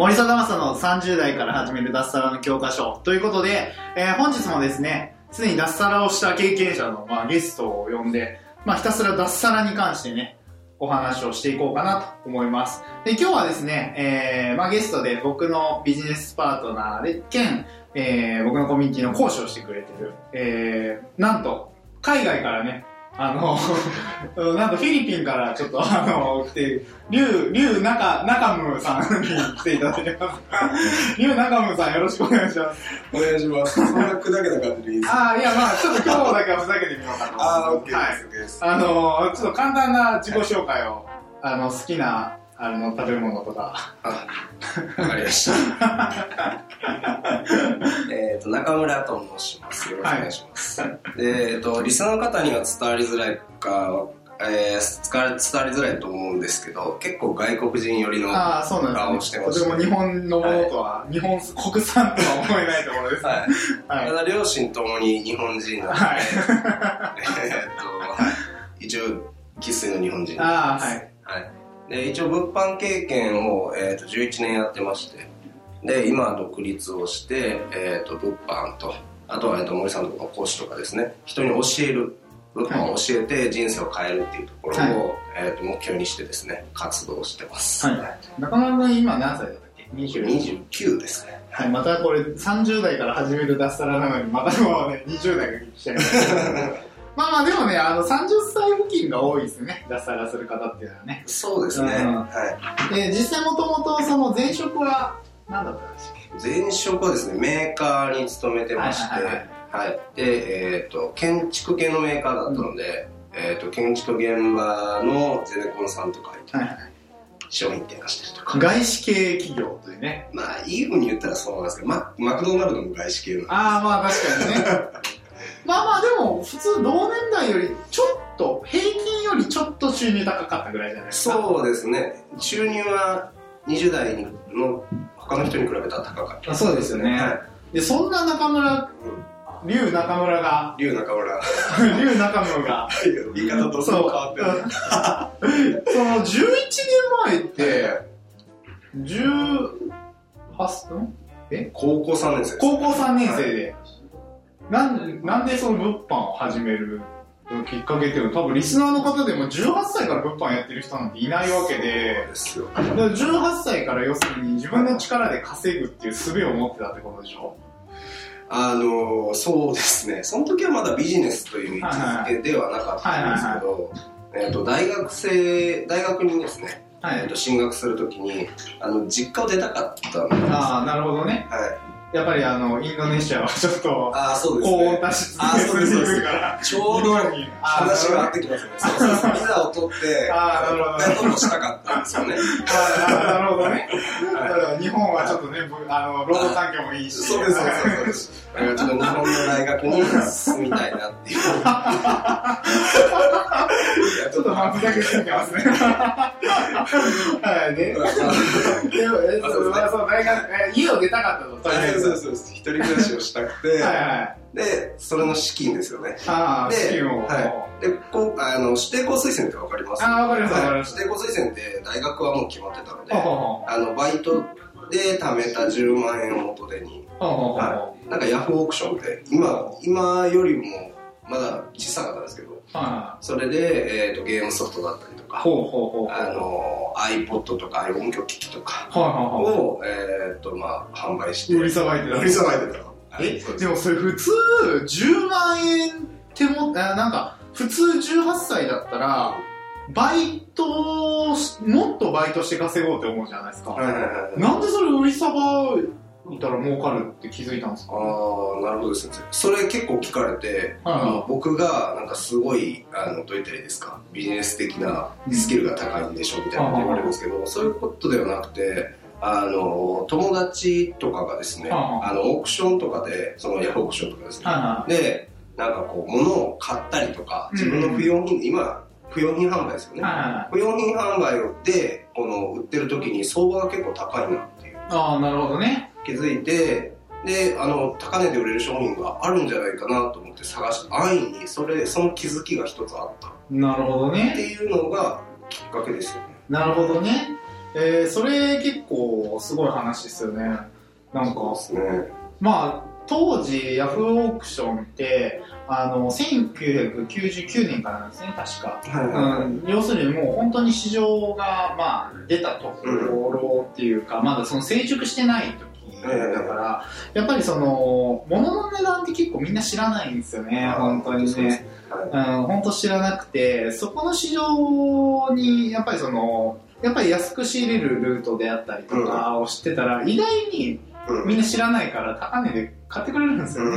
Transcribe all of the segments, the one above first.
森貞正の30代から始める脱サラの教科書ということで、えー本日もですね、すでに脱サラをした経験者の、まあ、ゲストを呼んで、まあ、ひたすら脱サラに関してね、お話をしていこうかなと思います。で、今日はですね、えーまあ、ゲストで僕のビジネスパートナーで、兼、えー僕のコミュニティの講師をしてくれてる、えーなんと、海外からね、あの、なんとフィリピンからちょっとあの、来て、リュウ、リュウナカ、ムさんに来ていただいてます。リュウナカムさんよろしくお願いします。お願いします。そんな砕けた感じでいいですか？ああ、いやまあちょっと今日だけはふざけてみようかなと。あー、オッケはいーです。あの、ちょっと簡単な自己紹介を、あの、好きな、あの、食べ物とか。あ、わかりました。えっと、中村と申します。よろしくお願いします。で、えっと、リスナーの方には伝わりづらいか、えー、伝わりづらいと思うんですけど、結構外国人寄りの、顔ですね。としてましてても日本のものとは、日本、国産とは思えないところです。はい。はいただ両親ともに日本人なので、はいえっと、はい。一応、生粋の日本人です。ああ、はい。はい、で一応物販経験を、えー、と11年やってまして。で今は独立をして、えー、と物販とあとは、えー、と森さんとかの講師とかですね。人に教える物販を教えて人生を変えるっていうところを、はい。えー、と目標にしてですね活動してます、はい。中村君今何歳だったっけ ?20。29ですね。はい、またこれ30代から始める脱サラなのに、またもうね、20代が来ちゃいました まあまあでもね、あの、30歳付近が多いですね、脱サラする方っていうのはね。そうですね、うん。はい。で、実際もともとその前職は何だったんでしたっけ前職はですねメーカーに勤めてましてはいはいはいはい。でえっ、と建築系のメーカーだったので、えー、と建築現場のゼネコンさんとかはいはい。商品展開してるとか。外資系企業というね。まあいいふうに言ったらそうなんですけどママクドナルドも外資系なんでああ、まあ確かにね。まあまあでも、普通同年代よりちょっと、平均よりちょっと収入高かったぐらいじゃないですか。そうですね。収入は20代の他の人に比べたら高かった。あそうですよね。はで、そんな中村、龍中村が、龍中村。龍中村が、言い方どうそう変わってる。そ の11年前って、18ん？高校3年生です高校3年生で、なんなんでその物販を始めるきっかけっていうのは多分リスナーの方でも18歳から物販やってる人なんていないわけで、ですよだから18歳から要するに自分の力で稼ぐっていう術を持ってたってことでしょ？あのそうですね。その時はまだビジネスという位置づけではなかったんですけど、えー、と大学生大学にですね、はえー、と進学するときにあの実家を出たかったんですああ、なるほどね。はいやっぱりあの、インドネシアはちょっと、ああそうです高温ね多湿あーそうですそうです。から、ちょうど話が合ってきますね。そうそうそう。ビザを取ってあーなるほど。ペットもしたかったんですよね。あーなるほどね。日本はちょっとね、ぶあの、労働環境もいいし。そうですそうですそうでちょっと日本の大学に進みたいなっていう。ちょっとまあ、ふざけてますね。はい、ね家を出たかったと、とりあえず。そうそうそう。一人暮らしをしたくて、はいはい。でそれの資金ですよね。ああ、で資金を。はでこうあの指定校推薦ってわかります？ああ、わかりますはい。指定校推薦って大学はもう決まってたのであのバイトで貯めた10万円を元手に。はなんかヤフーオークションで今今よりもまだ小さかったんですけどはそれで、えー、とゲームソフトだったりとい。かほうほうほう。あの iPod とか音響機器とかはいはいはを、えーとまあ、販売してい。売りさばいてた。売りさばいてたえでもそれ普通、10万円手も、あなんか、普通18歳だったら、バイトもっとバイトして稼ごうって思うじゃないですか。はいはいはいなんでそれ売りさばいたら儲かるって気づいたんですか？ああなるほどですね。それ結構聞かれて、あの僕がなんかすごいあのどう言ったらいいですか？ビジネス的なスキルが高いんでしょみたいなこと言われるんですけど、そういうことではなくてあの、友達とかがですね、はあはあの、オークションとかで、そのヤフーオークションとかですね、はで、なんかこう、物を買ったりとか、自分の不要品、今、不要品販売ですよね。不要品販売で、この、売ってる時に相場が結構高いなっていう、ああ、なるほどね。気づいて、で、あの、高値で売れる商品があるんじゃないかなと思って探して、安易に、それ、その気づきが一つあったっなるほどてね。いうのがきっかけですよね。なるほどね。えー、それ結構すごい話ですよね。なんか、すね。まあ、当時ヤフーオークションって、あの、1999年からなんですね、確か。はいはいはいうん、要するにもう本当に市場が、まあ、出たところっていうか、まだその成熟してない時だから、やっぱりその、物の値段って結構みんな知らないんですよね、本当にね。そうん、本当知らなくて、そこの市場に、やっぱりその、やっぱり安く仕入れるルートであったりとかを知ってたら、意外にうんみんな知らないから高値で買ってくれるんですよね。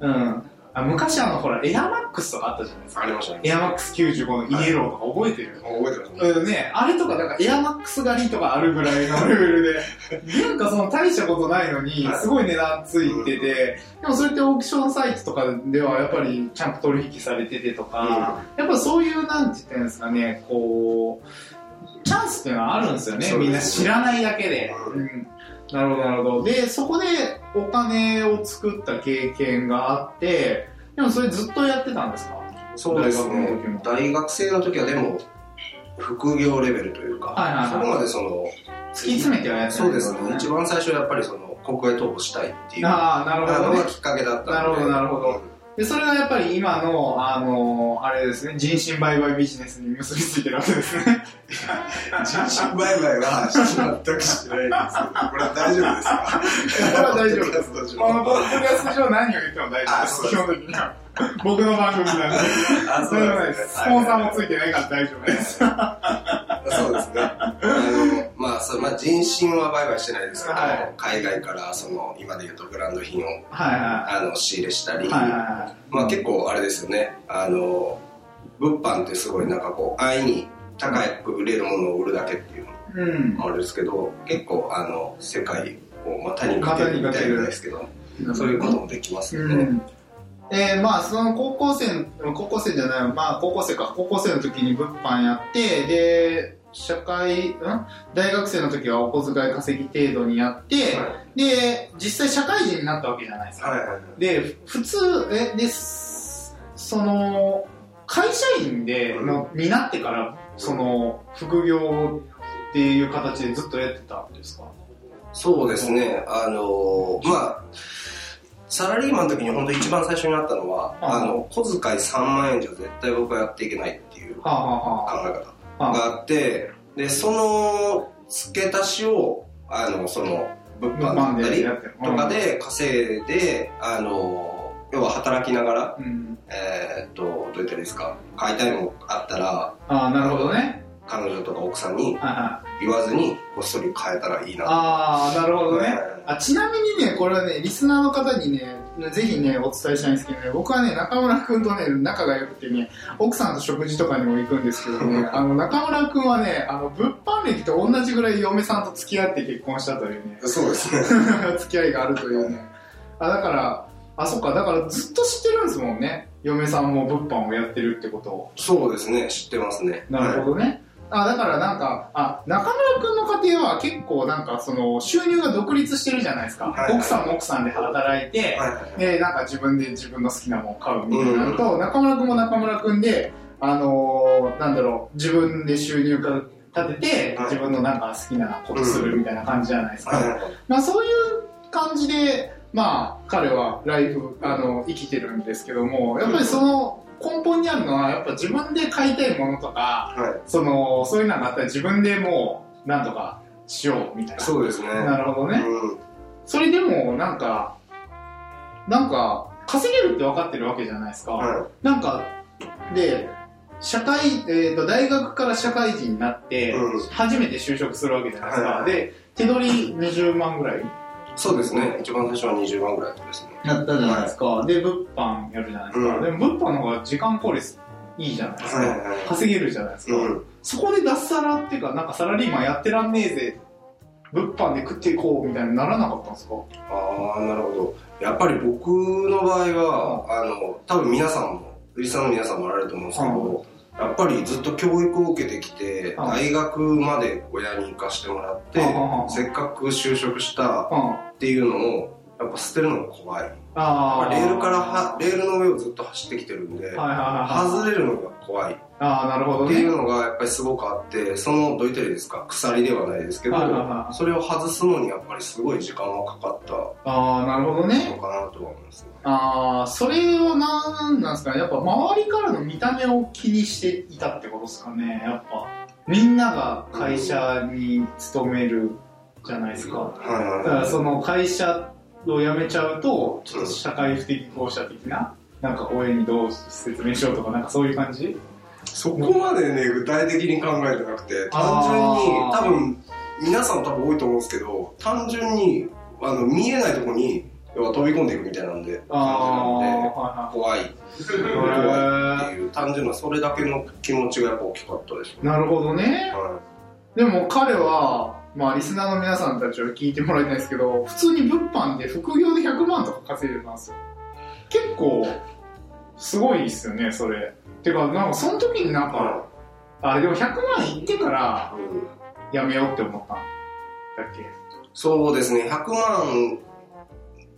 うんうん。あ昔あの、ほら、エアマックスとかあったじゃないですか。ありましたね。エアマックス95のイエローとか覚えてる、覚えてますね。うんね、あれとか、なんかエアマックス狩りとかあるぐらいのレベルで、なんかその大したことないのには、いすごい値段ついてて、でもそれってオークションサイトとかではやっぱりちゃんと取引されててとか、やっぱそういう、なんて言ってるんですかね、こう、チャンスっていうのはあるんですよね、ねみんな知らないだけで。ううんなるほど、なるほど。で、そこでお金を作った経験があって、でもそれずっとやってたんですか？そうです大学のね。大学生の時はでも、副業レベルというか、はいはいはいそこまでその、突き詰めてはやってそうですね、一番最初はやっぱりその、国外逃亡したいっていうのが。きっかけだったので。なるほどなるほどで、それがやっぱり今の、あの、あれですね、人身売買ビジネスに結びついてるわけですね。人身売買は全くしてないんですけど、これは大丈夫ですか？これは大丈夫です。夫このポッドキャスト上何を言っても大丈夫です。基本的には。僕の番組なんで。あそうです。スポンサーもついてないから大丈夫です。そうですね。まあ、そうまあ、人身は売買してないですけど、はい海外から、その、今で言うとブランド品を、はいはあの、仕入れしたり、い。はいはいはい。まあ結構あれですよね、あの、物販ってすごいなんかこう、安易に高く売れるものを売るだけっていううんの。もあるんですけど、結構あの、世界を股にかけるみたいなんですけど、そういうこともできますよね。うんえー、まあその高校生高校生じゃないまあ高校生か高校生の時に物販やってで社会ん？大学生の時はお小遣い稼ぎ程度にやって、で実際社会人になったわけじゃないですか、はいはいはい。で普通えですその会社員での、になってからその副業っていう形でずっとやってたんですか？そうですね、あの、まあ、サラリーマンの時に本当一番最初にあったのは、ああの、小遣い3万円じゃ絶対僕はやっていけないっていう考はあ、はあ。はえ方があって、で、その付け足しを、あの、その、物販販だったりとかで稼いで、あの、要は働きながら、うん、えーっと、どう言ったらいいですか、買いたいものあったら、ああなるほどね。彼女とか奥さんに言わずに、こっそり買えたらいいな。ああ、なるほどね。うん。あちなみにね、これはね、リスナーの方にね、ぜひね、お伝えしたいんですけどね、僕はね、中村くんとね、仲が良くてね、奥さんと食事とかにも行くんですけどね、あの、中村くんはね、あの、物販歴と同じぐらい嫁さんと付き合って結婚したというね、そうですね。付き合いがあるというね。あ、だから、あ、そっか、だからずっと知ってるんですもんね。嫁さんも物販をやってるってことを。そうですね、知ってますね。なるほどね。あ、だからなんか、あ、中村くんの家庭は結構なんかその収入が独立してるじゃないですか。はい。奥さんも奥さんで働いて、はいはいで、なんか自分で自分の好きなものを買うみたいになると、中村くんも中村くんで、あのーなんだろう、自分で収入が立てて、はい。自分のなんか好きなことするみたいな感じじゃないですか。はいはい。まあそういう感じで、まあ彼はライフ、あの、生きてるんですけども、やっぱりその根本にあるのは、やっぱ自分で買いたいものとか、はいその、そういうのがあったら自分でもう、なんとかしようみたいな。そうですね。なるほどね。うんそれでも、なんか、なんか、稼げるって分かってるわけじゃないですか。はなんか、で、社会、えーと、大学から社会人になって、うん初めて就職するわけじゃないですか。はいはいで、手取り20万ぐらいい。そうですね。一番最初は20万ぐらいですね。やったじゃないですか。で、物販やるじゃないですか。うんでも物販の方が時間効率いいじゃないですか。はいはいはい稼げるじゃないですか。うん。そこで脱サラっていうか、なんかサラリーマンやってらんねえぜ物販で食っていこうみたいにならなかったんですか？ああなるほどやっぱり僕の場合は、あの多分皆さんもリスナーの皆さんもあられると思うんですけど、やっぱりずっと教育を受けてきて、うん。大学まで親に行かしてもらって、うんせっかく就職したうん。っていうのをやっぱ捨てるのが怖い。レールからはレールの上をずっと走ってきてるんで、外れるのが怖い。っああなるほどていうねのがやっぱりすごくあってそのどう言ったらいいですか？鎖ではないですけど、はいはいはい。それを外すのにやっぱりすごい時間がかかったああなるほどのねかなとは思いますね。ああそれはなんなんですかね？やっぱ周りからの見た目を気にしていたってことですかね？やっぱみんなが会社に勤めるじゃないですか。はいはいはい。だからその会社を辞めちゃうとちょっと社会不適合者的ななんか親にどう説明しようとかなんかそういう感じ？そこまでね具体的に考えてなくて単純に多分皆さん多分多いと思うんですけど単純にあの見えないところに要は飛び込んでいくみたいなんで感じなんでは怖い。い。怖はいいっていう単純なそれだけの気持ちがやっぱ大きかったです。なるほどね。はでも彼はまあリスナーの皆さんたちは聞いてもらいたいんですけど普通に物販で副業で100万とか稼いでたんですよ。結構すごいっすよねそれてかなんかその時になんかはあれでも100万いってからやめようって思ったんだっけ？そうですね。100万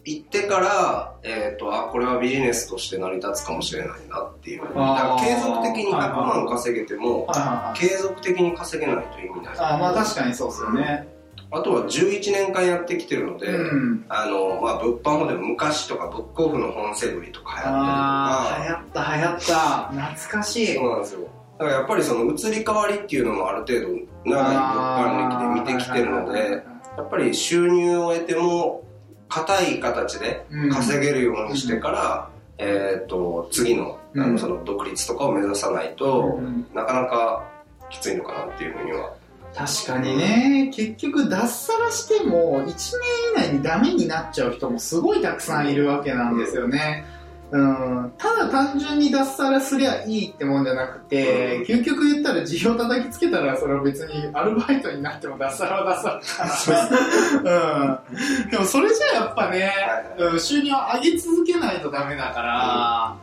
行ってから、えっとあこれはビジネスとして成り立つかもしれないなっていう。だから継続的に100万稼げても継続的に稼げないと意味ない。あまあ確かにそうっすよねあとは11年間やってきてるので、うん。あのまあ、物販法でも昔とかブックオフの本セブリとか流行あったあ流行った流行った。懐かしい。りとかそうなんですよ。だからやっぱりその移り変わりっていうのもある程度長い物販歴で見てきてるのでやっぱり収入を得ても硬い形で稼げるようにしてから、えー、と次のあうん。のその独立とかを目指さないと、うん。なかなかきついのかなっていうふうには確かにね。結局脱サラしても1年以内にダメになっちゃう人もすごいたくさんいるわけなんですよね、うん、ただ単純に脱サラすりゃいいってもんじゃなくて、うん。究極言ったら事業叩きつけたらそれは別にアルバイトになっても脱サラは脱サラから、うん、でもそれじゃやっぱね、うん収入を上げ続けないとダメだから、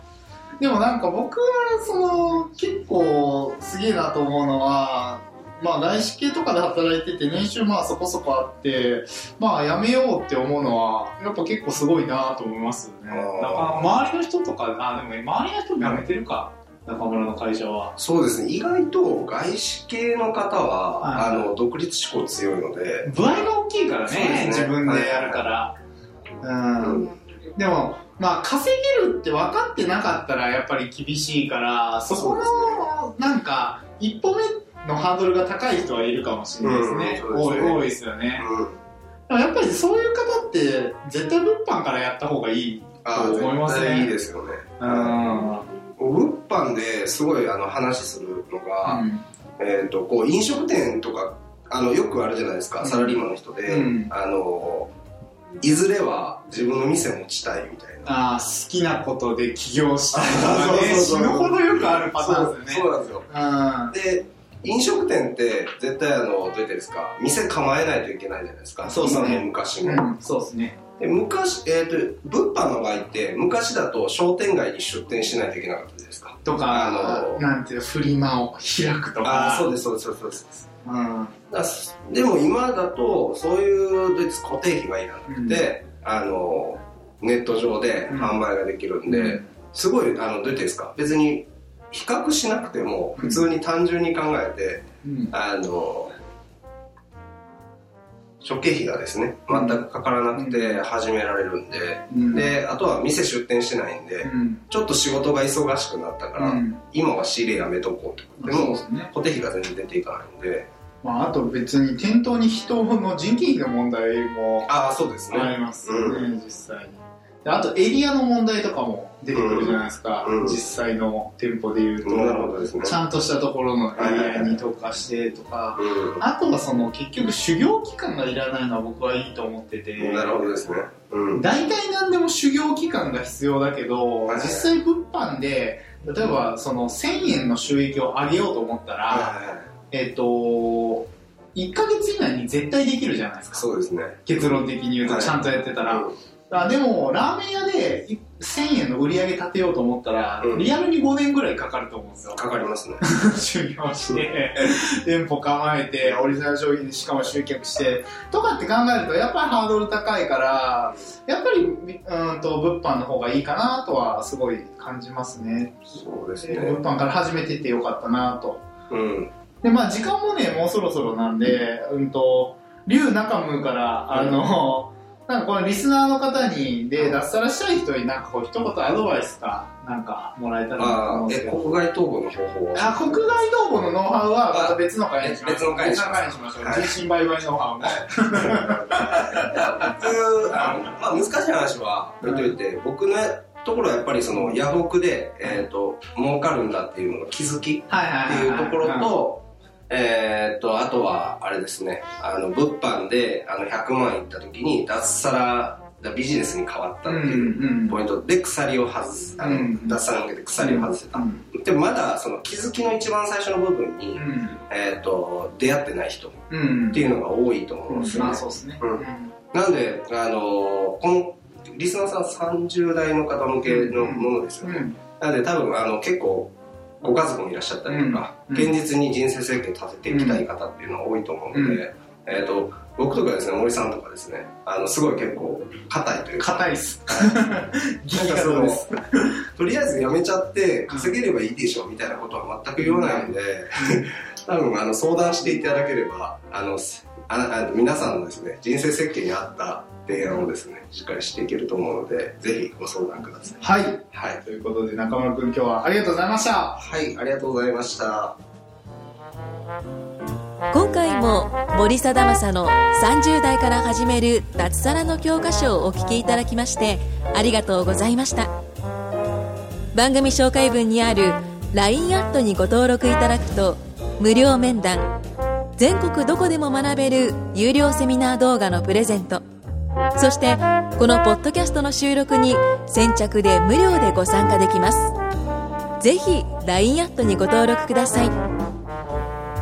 でもなんか僕はその結構すげえなと思うのはまあ外資系とかで働いてて年収まあそこそこあってまあ辞めようって思うのはやっぱ結構すごいなと思いますよね。周りの人とかあでも周りの人も辞めてるか中村の会社は。そうですね。意外と外資系の方は、はい。あの独立志向強いので、部合が大きいからねね。自分でやるから、うんうん。でも、まあ、稼げるって分かってなかったらやっぱり厳しいから、そこの、なんか、一歩目のハードルが高い人はいるかもしれないですね。うんすね。多い、多いですよね。うん。でもやっぱりそういう方って、絶対物販からやった方がいい。あそう思いますね。いいですよね、うん。物販ですごいあの話するのが、えー、とこう飲食店とかあのよくあるじゃないですか、うん。サラリーマンの人で、うん。あのいずれは自分の店持ちたいみたいな。ああ、好きなことで起業したいとかね、死ぬほどよくあるパターンですよね。そうなんですよ。で飲食店って絶対あのどうやってですか店構えないといけないじゃないですかそうですね昔も、うん。うん、そうですね。で昔、えー、と物販の場合って昔だと商店街に出店しないといけなかったじゃないですかとか、あのなんていう、フリマを開くとか。ああそうですそうですそうですそうん。だすでも今だとそういう別固定費がいらなくて、あのネット上で販売ができるんで、うんすごいあのどうやってですか別に比較しなくても普通に単純に考えて、うん。あの諸経費がですね全くかからなくて始められるんで、うん。であとは店出店してないんで、うん。ちょっと仕事が忙しくなったから、うん。今は仕入れやめとこうとかでも固定費が全然出ていかないんで。まあ、あと別に店頭に人の人件費の問題もああそうですね。ありますよね、実際に。であとエリアの問題とかも出てくるじゃないですか、うん。実際の店舗でいうと、なるほどですねちゃんとしたところのエリアに特化してとか、うあとはその結局修行期間がいらないのは僕はいいと思ってて、んなるほどですね。うん。大体何でも修行期間が必要だけど、はい実際物販で例えばその1000円の収益を上げようと思ったら、はえっ、と1ヶ月以内にに絶対できるじゃないですか。そうですね。結論的に言うと、はい。ちゃんとやってたら。うんあでも、ラーメン屋でい1000円の売り上げ立てようと思ったら、うんリアルに5年ぐらいかかると思うんですよ。かかりますね。修行して、店舗構えて、オリジナル商品しかも集客して、とかって考えると、やっぱりハードル高いから、やっぱり、うんと、物販の方がいいかなとは、すごい感じますね。そうです物ね。販から始めてってよかったなと。うん。で、まあ、時間もね、もうそろそろなんで、うんと、龍中ムから、あの、なんかこのリスナーの方に、で、脱サラしたい人になんかこう、一言アドバイスか、なんか、もらえたらなと思うんですけど。国外逃亡の方法は？あ、国外逃亡のノウハウはまた別の回にしましょう。別の回にしましましょう。はい人身売買ノウハウも。僕、あの、まあ、難しい話は置いといて、僕のところはやっぱりその、ヤフオクで、えっ、と、儲かるんだっていうのの気づきって。いうところと、えっと、あとは、あれですね、あの、物販で、あの、100万いった時に、脱サラ、ビジネスに変わったうんっていううん。ポイントで鎖を外す、あのうん脱サラに向けて鎖を外せた。うんでもまだその気づきの一番最初の部分に、うん。えっと、出会ってない人っうん。ていうのが多いと思うんですよね。まあそうですね。うんなんで、あのーこのリスナーさん30代の方向けのものですよね。うん。なので多分あの結構ご家族もいらっしゃったりとか、うん現実に人生設計立てていきたい方っていうのが多いと思うので、えっ、と、僕とかですね、森さんとかですね、あの、すごい結構硬いというか、硬いっす。激なんかその硬です。とりあえず辞めちゃって稼げればいいでしょみたいなことは全く言わないので、多分あの相談していただければ、あの、ああの皆さんのですね、人生設計に合った提案をですね、しっかりしていけると思うので、ぜひご相談ください。はい。はい。ということで、中村くん今日はありがとうございました。はい、ありがとうございました。今回も森貞正の30代から始める脱サラの教科書をお聞きいただきましてありがとうございました番組紹介文にある LINE アットにご登録いただくと無料面談全国どこでも学べる有料セミナー動画のプレゼントそしてこのポッドキャストの収録に先着で無料でご参加できます。ぜひ LINE アットにご登録ください。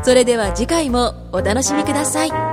それでは次回もお楽しみください。